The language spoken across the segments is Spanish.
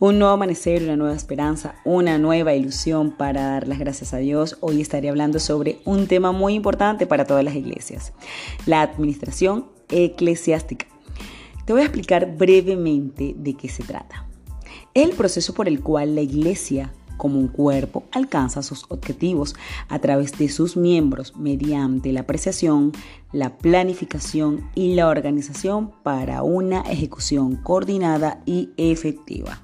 Un nuevo amanecer, una nueva esperanza, una nueva ilusión para dar las gracias a Dios. Hoy estaré hablando sobre un tema muy importante para todas las iglesias, la administración eclesiástica. Te voy a explicar brevemente de qué se trata. El proceso por el cual la iglesia como un cuerpo alcanza sus objetivos a través de sus miembros mediante la apreciación, la planificación y la organización para una ejecución coordinada y efectiva.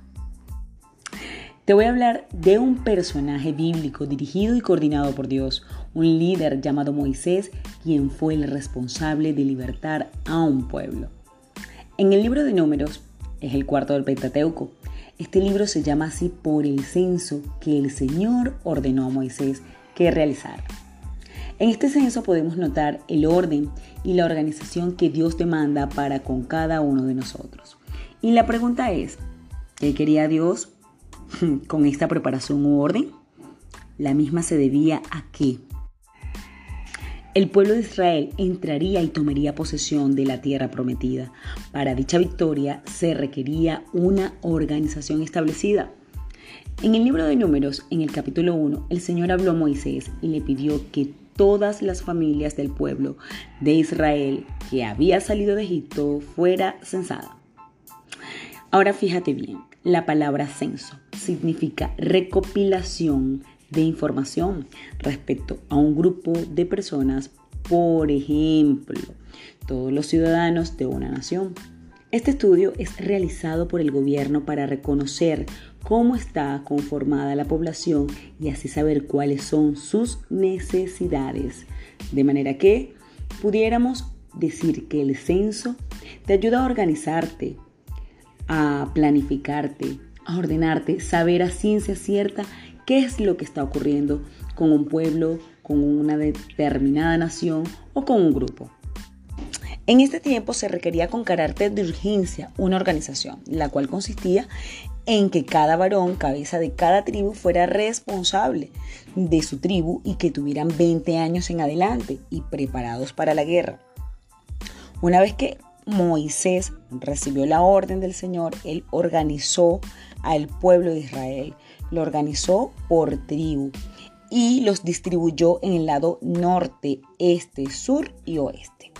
Te voy a hablar de un personaje bíblico dirigido y coordinado por Dios, un líder llamado Moisés, quien fue el responsable de libertar a un pueblo. En el libro de números, es el cuarto del Pentateuco, este libro se llama así por el censo que el Señor ordenó a Moisés que realizara. En este censo podemos notar el orden y la organización que Dios demanda para con cada uno de nosotros. Y la pregunta es, ¿qué quería Dios con esta preparación u orden? La misma se debía a qué? El pueblo de Israel entraría y tomaría posesión de la tierra prometida. Para dicha victoria se requería una organización establecida. En el libro de números, en el capítulo 1, el Señor habló a Moisés y le pidió que todas las familias del pueblo de Israel que había salido de Egipto fuera censada. Ahora fíjate bien, la palabra censo significa recopilación de información respecto a un grupo de personas, por ejemplo, todos los ciudadanos de una nación. Este estudio es realizado por el gobierno para reconocer cómo está conformada la población y así saber cuáles son sus necesidades. De manera que pudiéramos decir que el censo te ayuda a organizarte, a planificarte, a ordenarte, saber a ciencia cierta qué es lo que está ocurriendo con un pueblo, con una determinada nación o con un grupo. En este tiempo se requería con carácter de urgencia una organización, la cual consistía en que cada varón, cabeza de cada tribu, fuera responsable de su tribu y que tuvieran 20 años en adelante y preparados para la guerra. Una vez que Moisés recibió la orden del Señor, él organizó al pueblo de Israel lo organizó por tribu y los distribuyó en el lado norte, este, sur y oeste.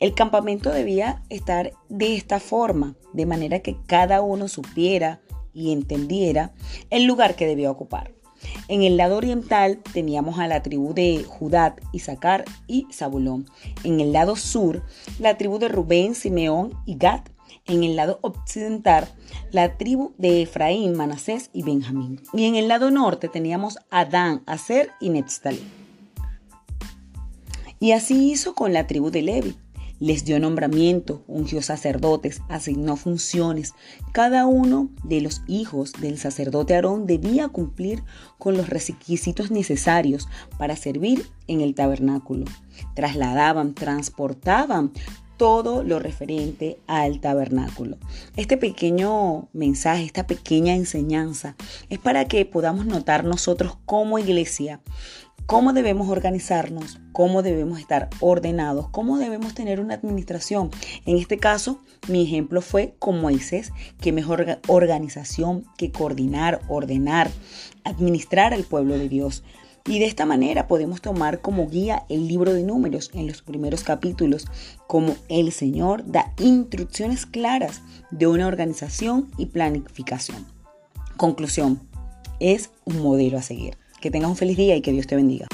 El campamento debía estar de esta forma, de manera que cada uno supiera y entendiera el lugar que debía ocupar. En el lado oriental teníamos a la tribu de Judá, Isaacar y Zabulón. En el lado sur, la tribu de Rubén, Simeón y Gad en el lado occidental la tribu de Efraín, Manasés y Benjamín. Y en el lado norte teníamos Adán, Aser y Netztalí. Y así hizo con la tribu de Levi. Les dio nombramiento, ungió sacerdotes, asignó funciones. Cada uno de los hijos del sacerdote Aarón debía cumplir con los requisitos necesarios para servir en el tabernáculo. Trasladaban, transportaban todo lo referente al tabernáculo. Este pequeño mensaje, esta pequeña enseñanza es para que podamos notar nosotros como iglesia cómo debemos organizarnos, cómo debemos estar ordenados, cómo debemos tener una administración. En este caso, mi ejemplo fue con Moisés, que mejor organización que coordinar, ordenar, administrar al pueblo de Dios. Y de esta manera podemos tomar como guía el libro de números en los primeros capítulos, como el Señor da instrucciones claras de una organización y planificación. Conclusión, es un modelo a seguir. Que tengas un feliz día y que Dios te bendiga.